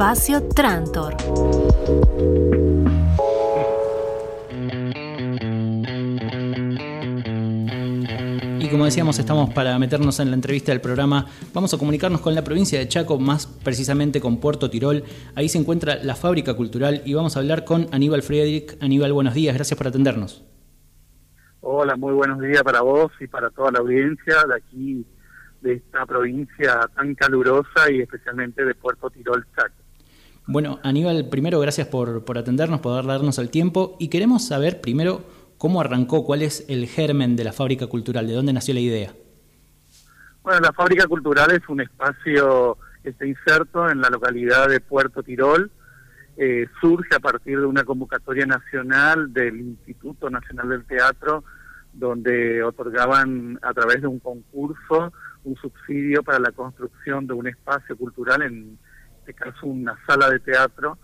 Espacio Trantor. Y como decíamos, estamos para meternos en la entrevista del programa. Vamos a comunicarnos con la provincia de Chaco, más precisamente con Puerto Tirol. Ahí se encuentra la fábrica cultural y vamos a hablar con Aníbal Friedrich. Aníbal, buenos días, gracias por atendernos. Hola, muy buenos días para vos y para toda la audiencia de aquí, de esta provincia tan calurosa y especialmente de Puerto Tirol, Chaco. Bueno, Aníbal, primero gracias por, por atendernos, por darnos el tiempo y queremos saber primero cómo arrancó, cuál es el germen de la fábrica cultural, de dónde nació la idea. Bueno, la fábrica cultural es un espacio que está inserto en la localidad de Puerto Tirol, eh, surge a partir de una convocatoria nacional del Instituto Nacional del Teatro, donde otorgaban a través de un concurso un subsidio para la construcción de un espacio cultural, en este caso una sala de teatro.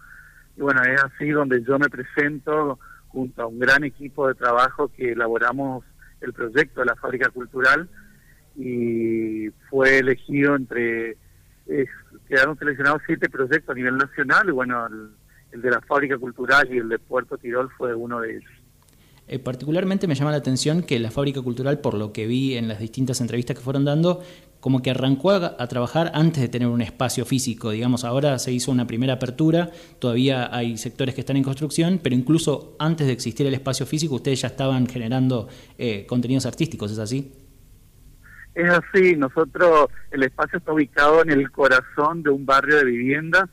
Y bueno, es así donde yo me presento junto a un gran equipo de trabajo que elaboramos el proyecto de la fábrica cultural y fue elegido entre, quedaron seleccionados siete proyectos a nivel nacional y bueno, el, el de la fábrica cultural y el de Puerto Tirol fue uno de ellos. Eh, particularmente me llama la atención que la fábrica cultural, por lo que vi en las distintas entrevistas que fueron dando, como que arrancó a, trabajar antes de tener un espacio físico. Digamos, ahora se hizo una primera apertura, todavía hay sectores que están en construcción, pero incluso antes de existir el espacio físico, ustedes ya estaban generando eh, contenidos artísticos, ¿es así? Es así, nosotros, el espacio está ubicado en el corazón de un barrio de viviendas,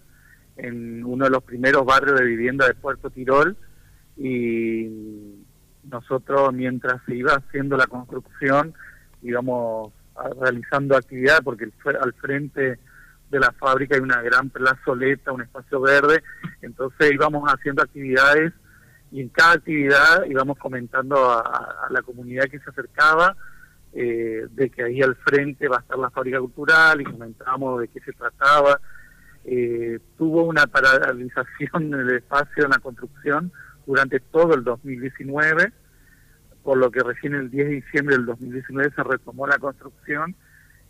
en uno de los primeros barrios de vivienda de Puerto Tirol, y nosotros mientras se iba haciendo la construcción íbamos realizando actividades porque al frente de la fábrica hay una gran plazoleta, un espacio verde, entonces íbamos haciendo actividades y en cada actividad íbamos comentando a, a la comunidad que se acercaba eh, de que ahí al frente va a estar la fábrica cultural y comentábamos de qué se trataba. Eh, tuvo una paralización en el espacio, en la construcción, durante todo el 2019, por lo que recién el 10 de diciembre del 2019 se retomó la construcción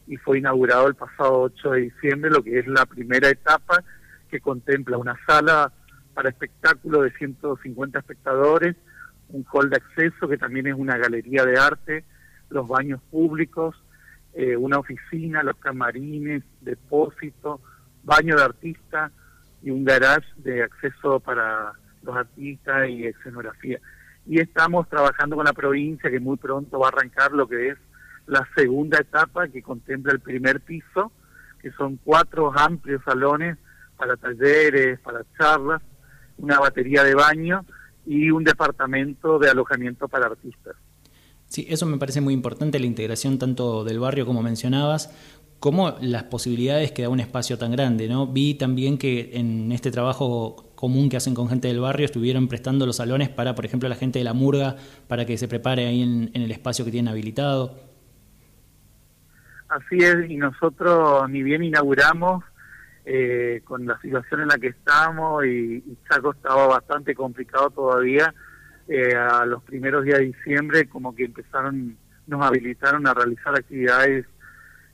y fue inaugurado el pasado 8 de diciembre, lo que es la primera etapa que contempla una sala para espectáculo de 150 espectadores, un hall de acceso que también es una galería de arte, los baños públicos, eh, una oficina, los camarines, depósito, baño de artista y un garage de acceso para los artistas y escenografía. Y estamos trabajando con la provincia que muy pronto va a arrancar lo que es la segunda etapa que contempla el primer piso, que son cuatro amplios salones para talleres, para charlas, una batería de baño y un departamento de alojamiento para artistas. Sí, eso me parece muy importante, la integración tanto del barrio como mencionabas, como las posibilidades que da un espacio tan grande, ¿no? Vi también que en este trabajo común que hacen con gente del barrio estuvieron prestando los salones para, por ejemplo, la gente de la murga, para que se prepare ahí en, el espacio que tienen habilitado. Así es, y nosotros ni bien inauguramos, eh, con la situación en la que estamos, y, y Chaco estaba bastante complicado todavía, eh, a los primeros días de diciembre como que empezaron, nos habilitaron a realizar actividades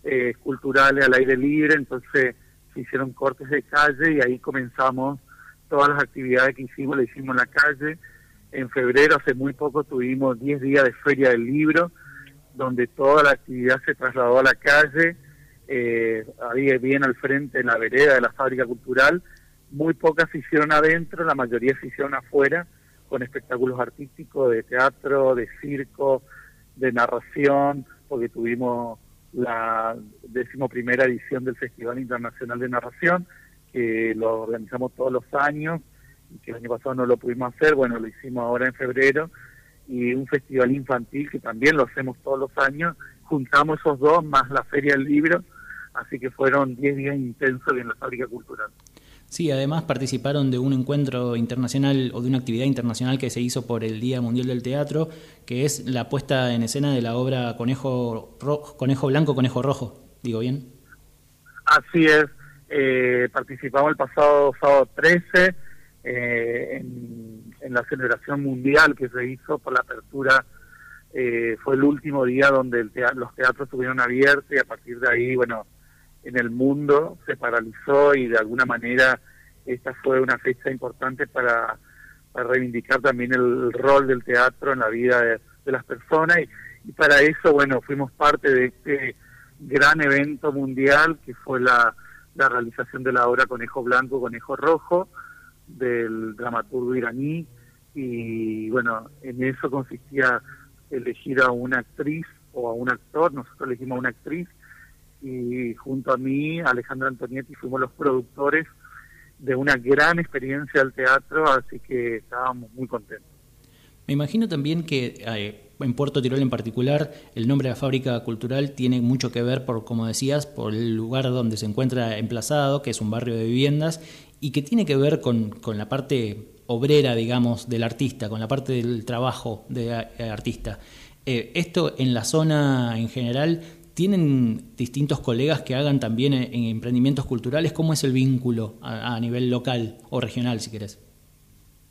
eh, culturales al aire libre, entonces se hicieron cortes de calle y ahí comenzamos todas las actividades que hicimos, las hicimos en la calle. En febrero, hace muy poco, tuvimos 10 días de feria del libro, donde toda la actividad se trasladó a la calle, eh, ahí bien al frente en la vereda de la fábrica cultural. Muy pocas se hicieron adentro, la mayoría se hicieron afuera, con espectáculos artísticos de teatro, de circo, de narración, porque tuvimos la decimoprimera edición del Festival Internacional de Narración, que lo organizamos todos los años y que el año pasado no lo pudimos hacer, bueno, lo hicimos ahora en febrero, y un festival infantil que también lo hacemos todos los años, juntamos esos dos más la Feria del Libro, así que fueron 10 días intensos en la fábrica cultural. Sí, además participaron de un encuentro internacional o de una actividad internacional que se hizo por el Día Mundial del Teatro, que es la puesta en escena de la obra Conejo, Rojo, Conejo Blanco, Conejo Rojo. ¿Digo bien? Así es. Eh, participamos el pasado sábado 13 eh, en, la celebración mundial que se hizo por la apertura. Eh, fue el último día donde el teatro, los teatros estuvieron abiertos y a partir de ahí, bueno, en el mundo se paralizó y de alguna manera esta fue una fecha importante para, reivindicar también el rol del teatro en la vida de, las personas y, para eso, bueno, fuimos parte de este gran evento mundial que fue la, la realización de la obra Conejo Blanco, Conejo Rojo, del dramaturgo iraní, y bueno, en eso consistía elegir a una actriz o a un actor, nosotros elegimos a una actriz, y junto a mí, Alejandro Antonietti, fuimos los productores de una gran experiencia al teatro, así que estábamos muy contentos. Me imagino también que eh, en Puerto Tirol en particular, el nombre de la fábrica cultural tiene mucho que ver, por como decías, por el lugar donde se encuentra emplazado, que es un barrio de viviendas, y que tiene que ver con, con la parte obrera, digamos, del artista, con la parte del trabajo del eh, artista. Eh, esto en la zona en general ¿Tienen distintos colegas que hagan también en, emprendimientos culturales? ¿Cómo es el vínculo a, nivel local o regional, si querés?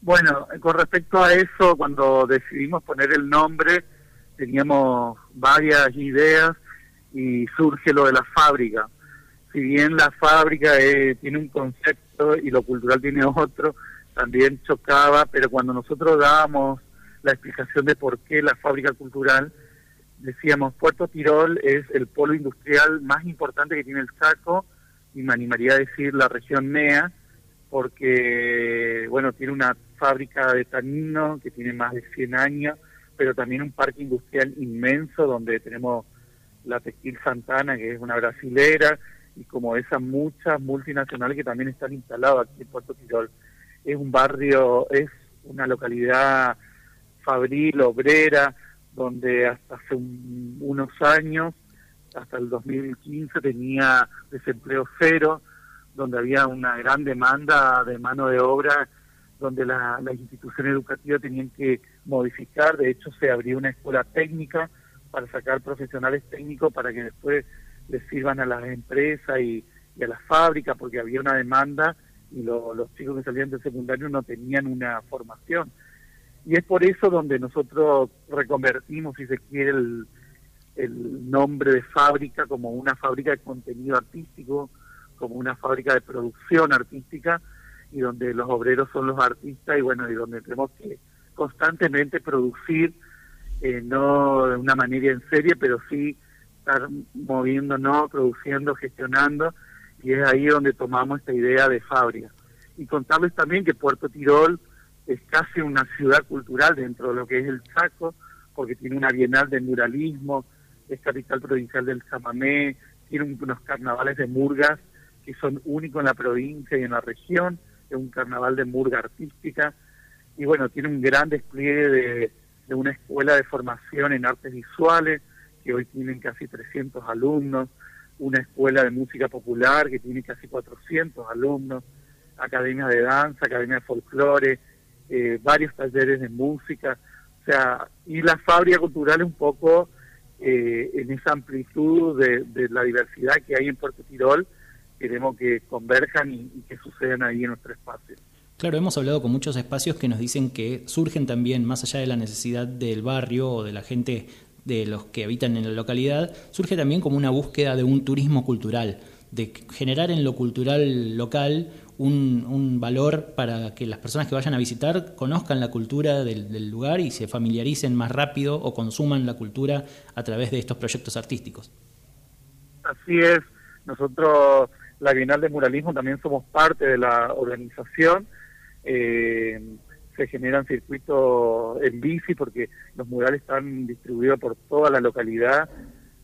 Bueno, con respecto a eso, cuando decidimos poner el nombre, teníamos varias ideas y surge lo de la fábrica. Si bien la fábrica eh, tiene un concepto y lo cultural tiene otro, también chocaba, pero cuando nosotros dábamos la explicación de por qué la fábrica cultural, decíamos, Puerto Tirol es el polo industrial más importante que tiene el Chaco, y me animaría a decir la región NEA, porque, bueno, tiene una fábrica de tanino que tiene más de 100 años, pero también un parque industrial inmenso donde tenemos la Textil Santana, que es una brasilera, y como esas muchas multinacionales que también están instaladas aquí en Puerto Tirol. Es un barrio, es una localidad fabril, obrera, donde hasta hace unos años, hasta el 2015, tenía desempleo cero, donde había una gran demanda de mano de obra, donde las instituciones educativas tenían que modificar, de hecho se abrió una escuela técnica para sacar profesionales técnicos para que después les sirvan a las empresas y, a las fábricas, porque había una demanda y los chicos que salían del secundario no tenían una formación. Y es por eso donde nosotros reconvertimos, si se quiere, el, nombre de fábrica como una fábrica de contenido artístico, como una fábrica de producción artística, y donde los obreros son los artistas, y bueno, y donde tenemos que constantemente producir, eh, no de una manera en serie, pero sí estar moviéndonos, produciendo, gestionando, y es ahí donde tomamos esta idea de fábrica. Y contarles también que Puerto Tirol es casi una ciudad cultural dentro de lo que es el Chaco, porque tiene una bienal de muralismo, es capital provincial del chamamé, tiene unos carnavales de murgas que son únicos en la provincia y en la región, es un carnaval de murga artística, y bueno, tiene un gran despliegue de, de una escuela de formación en artes visuales, que hoy tienen casi 300 alumnos, una escuela de música popular que tiene casi 400 alumnos, academia de danza, academia de folclore, eh, varios talleres de música, o sea, y la fábrica cultural un poco eh, en esa amplitud de, la diversidad que hay en Puerto Tirol, queremos que converjan y, que sucedan ahí en nuestro espacio. Claro, hemos hablado con muchos espacios que nos dicen que surgen también, más allá de la necesidad del barrio o de la gente de los que habitan en la localidad, surge también como una búsqueda de un turismo cultural, de generar en lo cultural local un, valor para que las personas que vayan a visitar conozcan la cultura del, lugar y se familiaricen más rápido o consuman la cultura a través de estos proyectos artísticos. Así es, nosotros, la Bienal de Muralismo, también somos parte de la organización. Eh, se generan circuitos en bici porque los murales están distribuidos por toda la localidad.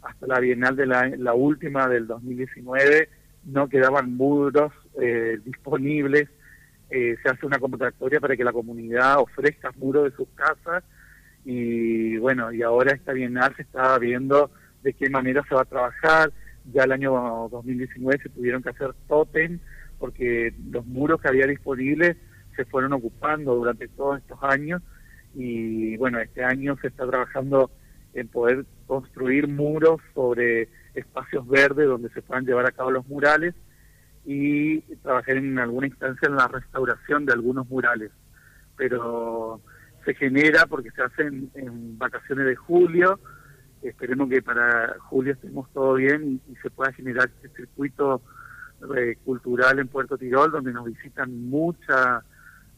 Hasta la Bienal de la, la última del 2019 no quedaban muros eh, disponibles, eh, se hace una convocatoria para que la comunidad ofrezca muros de sus casas y bueno, y ahora esta bienal se está viendo de qué manera se va a trabajar. Ya el año 2019 se tuvieron que hacer totem porque los muros que había disponibles se fueron ocupando durante todos estos años y bueno, este año se está trabajando en poder construir muros sobre espacios verdes donde se puedan llevar a cabo los murales y trabajé en alguna instancia en la restauración de algunos murales. Pero se genera porque se hacen en vacaciones de julio. Esperemos que para julio estemos todo bien y, se pueda generar este circuito eh, cultural en Puerto Tirol, donde nos visitan mucha,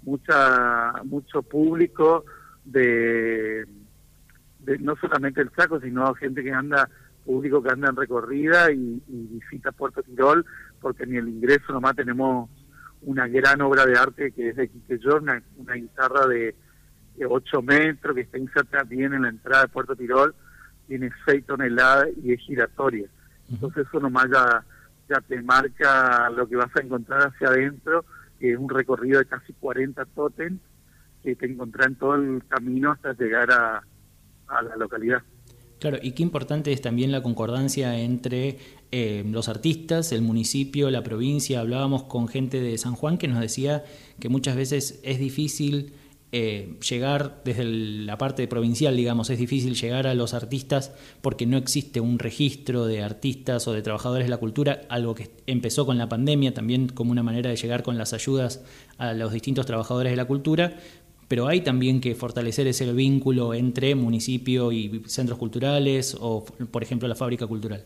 mucha, mucho público de, no solamente el Chaco, sino gente que anda, público que anda en recorrida y, visita Puerto Tirol, porque ni el ingreso nomás tenemos una gran obra de arte que es de Quique una, guitarra de, 8 metros que está inserta bien en la entrada de Puerto Tirol, tiene 6 toneladas y es giratoria. Entonces eso nomás ya ya te marca lo que vas a encontrar hacia adentro, que es un recorrido de casi 40 tótems que te encontrás en todo el camino hasta llegar a, la localidad. Claro, y qué importante es también la concordancia entre eh, los artistas, el municipio, la provincia. Hablábamos con gente de San Juan que nos decía que muchas veces es difícil eh, llegar desde la parte provincial, digamos, es difícil llegar a los artistas porque no existe un registro de artistas o de trabajadores de la cultura, algo que empezó con la pandemia también como una manera de llegar con las ayudas a los distintos trabajadores de la cultura, pero hay también que fortalecer ese vínculo entre municipio y centros culturales o, por ejemplo, la fábrica cultural.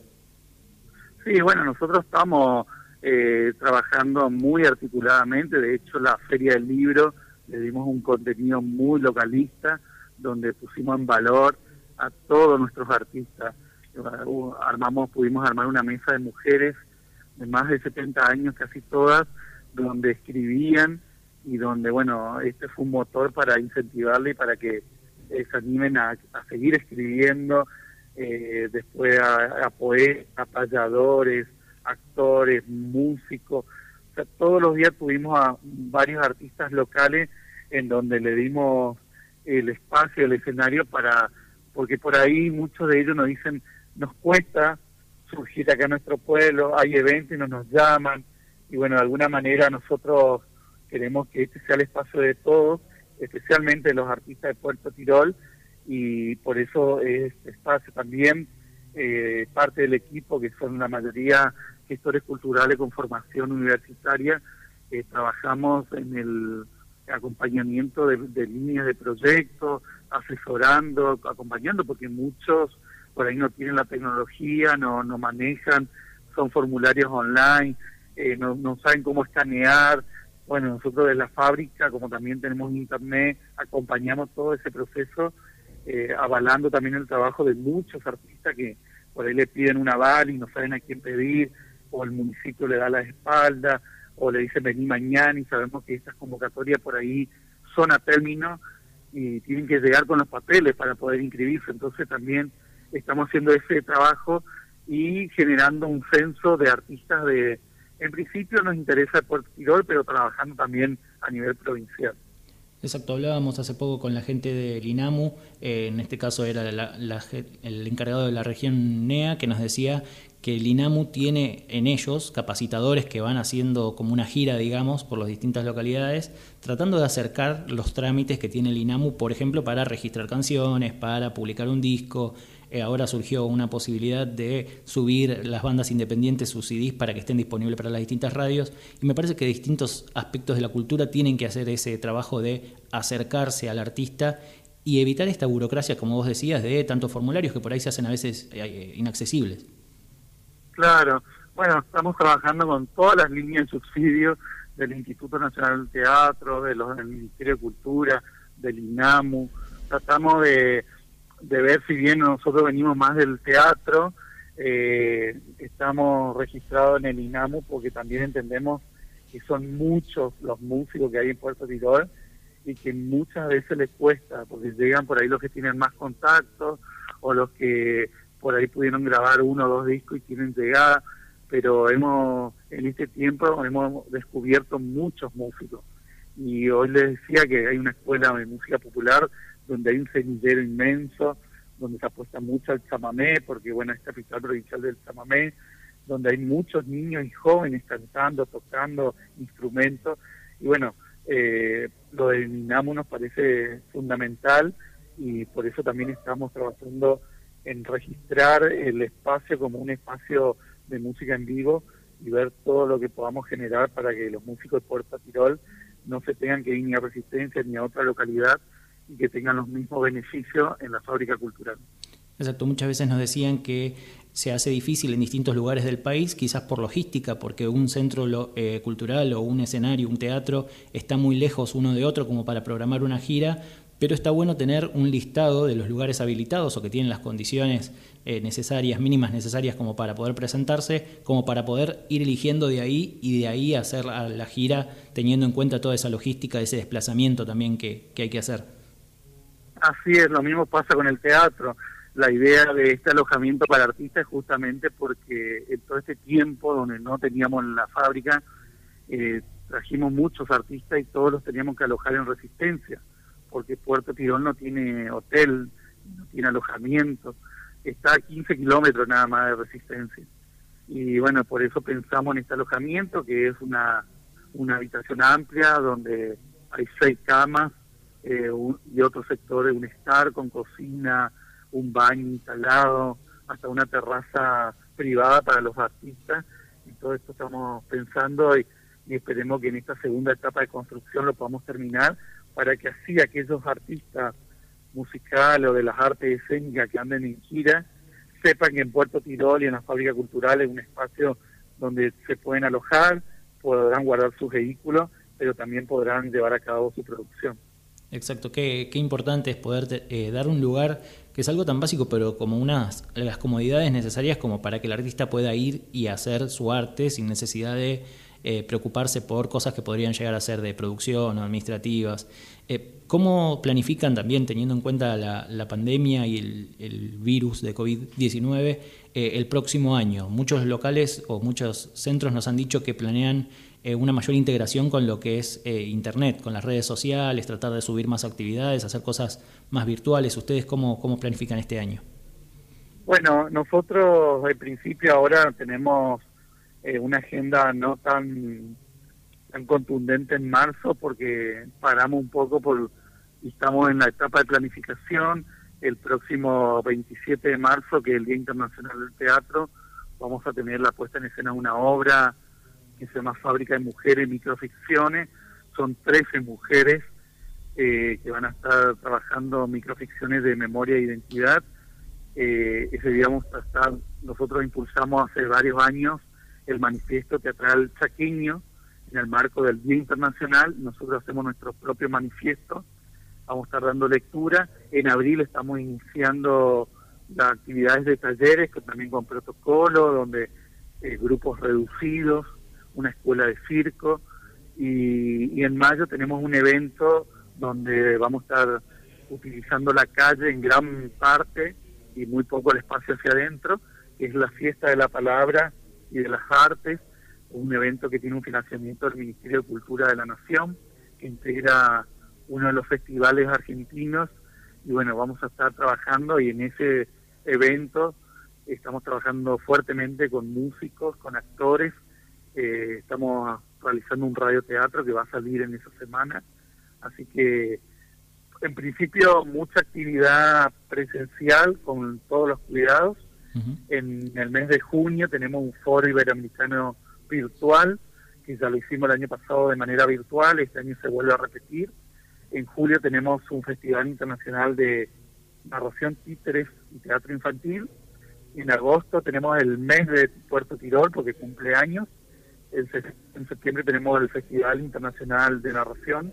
Sí, bueno, nosotros estamos eh, trabajando muy articuladamente, de hecho la Feria del Libro le dimos un contenido muy localista, donde pusimos en valor a todos nuestros artistas. Armamos, pudimos armar una mesa de mujeres de más de 70 años, casi todas, donde escribían y donde, bueno, este fue un motor para incentivarle y para que se animen a, seguir escribiendo, eh, después a, a poetas, payadores, actores, músicos. O sea, todos los días tuvimos a varios artistas locales en donde le dimos el espacio, el escenario para, porque por ahí muchos de ellos nos dicen, nos cuesta surgir acá en nuestro pueblo, hay eventos y no nos llaman, y bueno, de alguna manera nosotros queremos que este sea el espacio de todos, especialmente los artistas de Puerto Tirol, y por eso este espacio también eh, parte del equipo, que son la mayoría gestores culturales con formación universitaria, eh, trabajamos en el acompañamiento de, líneas de proyectos, asesorando, acompañando, porque muchos por ahí no tienen la tecnología, no, no manejan, son formularios online, eh, no, saben cómo escanear. Bueno, nosotros de la fábrica, como también tenemos internet, acompañamos todo ese proceso, eh, avalando también el trabajo de muchos artistas que por ahí le piden una aval y no saben a quién pedir, o el municipio le da la espalda, o le dicen vení mañana y sabemos que estas convocatorias por ahí son a término y tienen que llegar con los papeles para poder inscribirse. Entonces también estamos haciendo ese trabajo y generando un censo de artistas de, en principio nos interesa Puerto Tirol, pero trabajando también a nivel provincial. Exacto, hablábamos hace poco con la gente del INAMU, eh, en este caso era el encargado de la región NEA, que nos decía que el INAMU tiene en ellos capacitadores que van haciendo como una gira, digamos, por las distintas localidades, tratando de acercar los trámites que tiene el INAMU, por ejemplo, para registrar canciones, para publicar un disco. Eh, ahora surgió una posibilidad de subir las bandas independientes, sus CDs, para que estén disponibles para las distintas radios. Y me parece que distintos aspectos de la cultura tienen que hacer ese trabajo de acercarse al artista y evitar esta burocracia, como vos decías, de tantos formularios que por ahí se hacen a veces eh, inaccesibles. Claro, bueno, estamos trabajando con todas las líneas de subsidio del Instituto Nacional del Teatro, de los, del Ministerio de Cultura, del INAMU. Tratamos de, ver si bien nosotros venimos más del teatro, eh, estamos registrados en el INAMU porque también entendemos que son muchos los músicos que hay en Puerto Tirol y que muchas veces les cuesta, porque llegan por ahí los que tienen más contactos o los que por ahí pudieron grabar uno o dos discos y tienen llegada, pero hemos en este tiempo hemos descubierto muchos músicos. Y hoy les decía que hay una escuela de música popular donde hay un semillero inmenso, donde se apuesta mucho al chamamé, porque bueno, es capital provincial del chamamé, donde hay muchos niños y jóvenes cantando, tocando instrumentos. Y bueno, eh, lo de Minamo nos parece fundamental y por eso también estamos trabajando en registrar el espacio como un espacio de música en vivo y ver todo lo que podamos generar para que los músicos de Puerto Tirol no se tengan que ir ni a Resistencia ni a otra localidad y que tengan los mismos beneficios en la fábrica cultural. Exacto, muchas veces nos decían que se hace difícil en distintos lugares del país, quizás por logística, porque un centro eh, cultural o un escenario, un teatro, está muy lejos uno de otro como para programar una gira, pero está bueno tener un listado de los lugares habilitados o que tienen las condiciones eh, necesarias, mínimas necesarias como para poder presentarse, como para poder ir eligiendo de ahí y de ahí hacer la, gira teniendo en cuenta toda esa logística, ese desplazamiento también que, que hay que hacer. Así es, lo mismo pasa con el teatro la idea de este alojamiento para artistas es justamente porque en todo este tiempo donde no teníamos la fábrica, eh, trajimos muchos artistas y todos los teníamos que alojar en resistencia, porque Puerto Tirón no tiene hotel, no tiene alojamiento, está a 15 kilómetros nada más de resistencia. Y bueno, por eso pensamos en este alojamiento, que es una, una habitación amplia donde hay seis camas eh, y otros sectores, un estar con cocina, un baño instalado, hasta una terraza privada para los artistas. Y todo esto estamos pensando y, esperemos que en esta segunda etapa de construcción lo podamos terminar para que así aquellos artistas musicales o de las artes escénicas que anden en gira sepan que en Puerto Tirol y en la fábrica cultural es un espacio donde se pueden alojar, podrán guardar sus vehículos, pero también podrán llevar a cabo su producción. Exacto, qué, qué importante es poder eh, dar un lugar que es algo tan básico, pero como unas las comodidades necesarias como para que el artista pueda ir y hacer su arte sin necesidad de eh, preocuparse por cosas que podrían llegar a ser de producción o administrativas. Eh, ¿Cómo planifican también, teniendo en cuenta la, pandemia y el, virus de COVID-19, el próximo año? Muchos locales o muchos centros nos han dicho que planean eh, una mayor integración con lo que es eh, Internet, con las redes sociales, tratar de subir más actividades, hacer cosas más virtuales. ¿Ustedes cómo, cómo planifican este año? Bueno, nosotros al principio ahora tenemos eh, una agenda no tan, tan contundente en marzo porque paramos un poco por estamos en la etapa de planificación. El próximo 27 de marzo, que es el Día Internacional del Teatro, vamos a tener la puesta en escena de una obra que se llama Fábrica de Mujeres Microficciones. Son 13 mujeres eh, que van a estar trabajando microficciones de memoria e identidad. Eh, ese, digamos, hasta nosotros impulsamos hace varios años el manifiesto teatral chaqueño en el marco del Día Internacional. Nosotros hacemos nuestro propio manifiesto. Vamos a estar dando lectura. En abril estamos iniciando las actividades de talleres, que también con protocolo, donde eh, grupos reducidos una escuela de circo y, en mayo tenemos un evento donde vamos a estar utilizando la calle en gran parte y muy poco el espacio hacia adentro, que es la fiesta de la palabra y de las artes, un evento que tiene un financiamiento del Ministerio de Cultura de la Nación, que integra uno de los festivales argentinos y bueno, vamos a estar trabajando y en ese evento estamos trabajando fuertemente con músicos, con actores, eh, estamos realizando un radioteatro que va a salir en esa semana, así que en principio mucha actividad presencial con todos los cuidados. En el mes de junio tenemos un foro iberoamericano virtual, que ya lo hicimos el año pasado de manera virtual, este año se vuelve a repetir. En julio tenemos un festival internacional de narración títeres y teatro infantil. En agosto tenemos el mes de Puerto Tirol porque cumple años en, septiembre tenemos el Festival Internacional de Narración,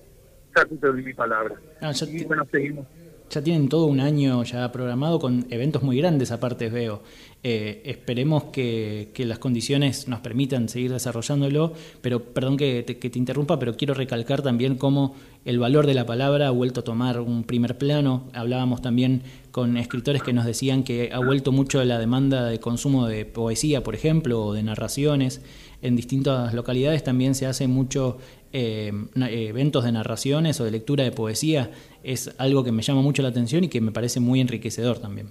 Capítulo de mi palabra. Ah, y bueno, seguimos. Ya tienen todo un año ya programado con eventos muy grandes aparte, veo. Eh, esperemos que, las condiciones nos permitan seguir desarrollándolo, pero perdón que te, que te, interrumpa, pero quiero recalcar también cómo el valor de la palabra ha vuelto a tomar un primer plano. Hablábamos también con escritores que nos decían que ha vuelto mucho la demanda de consumo de poesía, por ejemplo, o de narraciones en distintas localidades también se hace mucho eh, eventos de narraciones o de lectura de poesía. Es algo que me llama mucho la atención y que me parece muy enriquecedor también.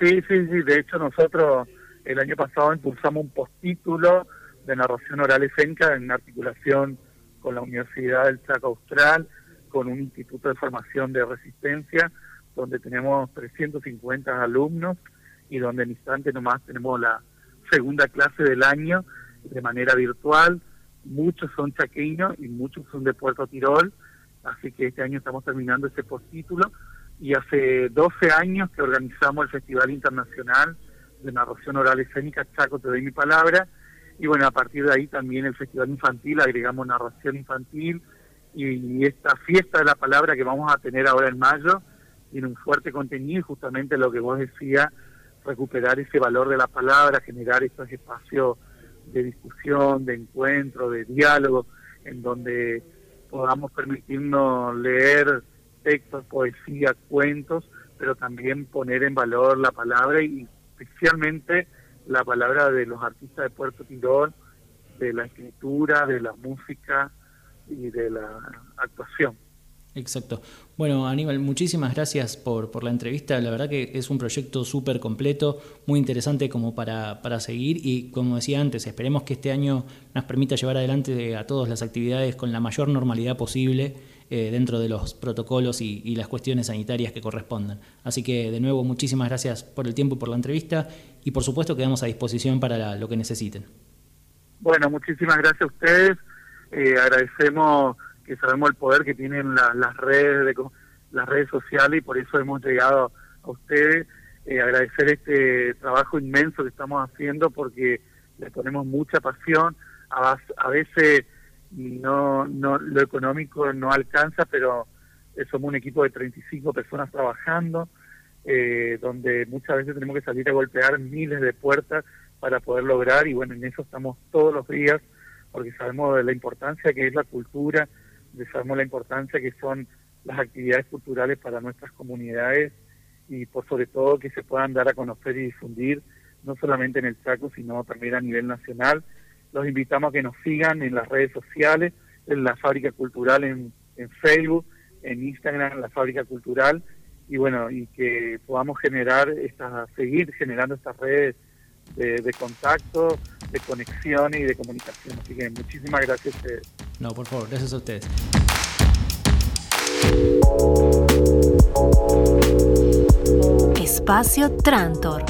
Sí, sí, sí. De hecho, nosotros el año pasado impulsamos un postítulo de narración oral escénica en articulación con la Universidad del Chaco Austral, con un instituto de formación de resistencia, donde tenemos 350 alumnos y donde en instante nomás tenemos la segunda clase del año de manera virtual. Muchos son chaqueños y muchos son de Puerto Tirol, así que este año estamos terminando ese postítulo y hace 12 años que organizamos el Festival Internacional de Narración Oral Escénica Chaco Te doy mi palabra, y bueno, a partir de ahí también el Festival Infantil, agregamos narración infantil, y, esta fiesta de la palabra que vamos a tener ahora en mayo tiene un fuerte contenido y justamente lo que vos decías, recuperar ese valor de la palabra, generar estos espacios de discusión, de encuentro, de diálogo, en donde podamos permitirnos leer textos, poesía, cuentos, pero también poner en valor la palabra y especialmente la palabra de los artistas de Puerto Tirol, de la escritura, de la música y de la actuación. Exacto. Bueno, Aníbal, muchísimas gracias por, por la entrevista. La verdad que es un proyecto súper completo, muy interesante como para, para, seguir y como decía antes, esperemos que este año nos permita llevar adelante a todas las actividades con la mayor normalidad posible eh, dentro de los protocolos y, las cuestiones sanitarias que correspondan. Así que de nuevo, muchísimas gracias por el tiempo y por la entrevista y por supuesto quedamos a disposición para lo que necesiten. Bueno, muchísimas gracias a ustedes. Eh, agradecemos que sabemos el poder que tienen las redes de, las redes sociales y por eso hemos llegado a ustedes. Eh, agradecer este trabajo inmenso que estamos haciendo porque le ponemos mucha pasión. A, a veces no, no lo económico no alcanza, pero somos un equipo de 35 personas trabajando, eh, donde muchas veces tenemos que salir a golpear miles de puertas para poder lograr y bueno, en eso estamos todos los días porque sabemos de la importancia que es la cultura, sabemos la importancia que son las actividades culturales para nuestras comunidades y por sobre todo que se puedan dar a conocer y difundir no solamente en el Chaco sino también a nivel nacional. Los invitamos a que nos sigan en las redes sociales, en la Fábrica Cultural en, en Facebook, en Instagram, la Fábrica Cultural y bueno, y que podamos generar estas, seguir generando estas redes de, de contacto, de conexión y de comunicación. Así que muchísimas gracias a ustedes. No, por favor, gracias a ustedes. Espacio Trantor.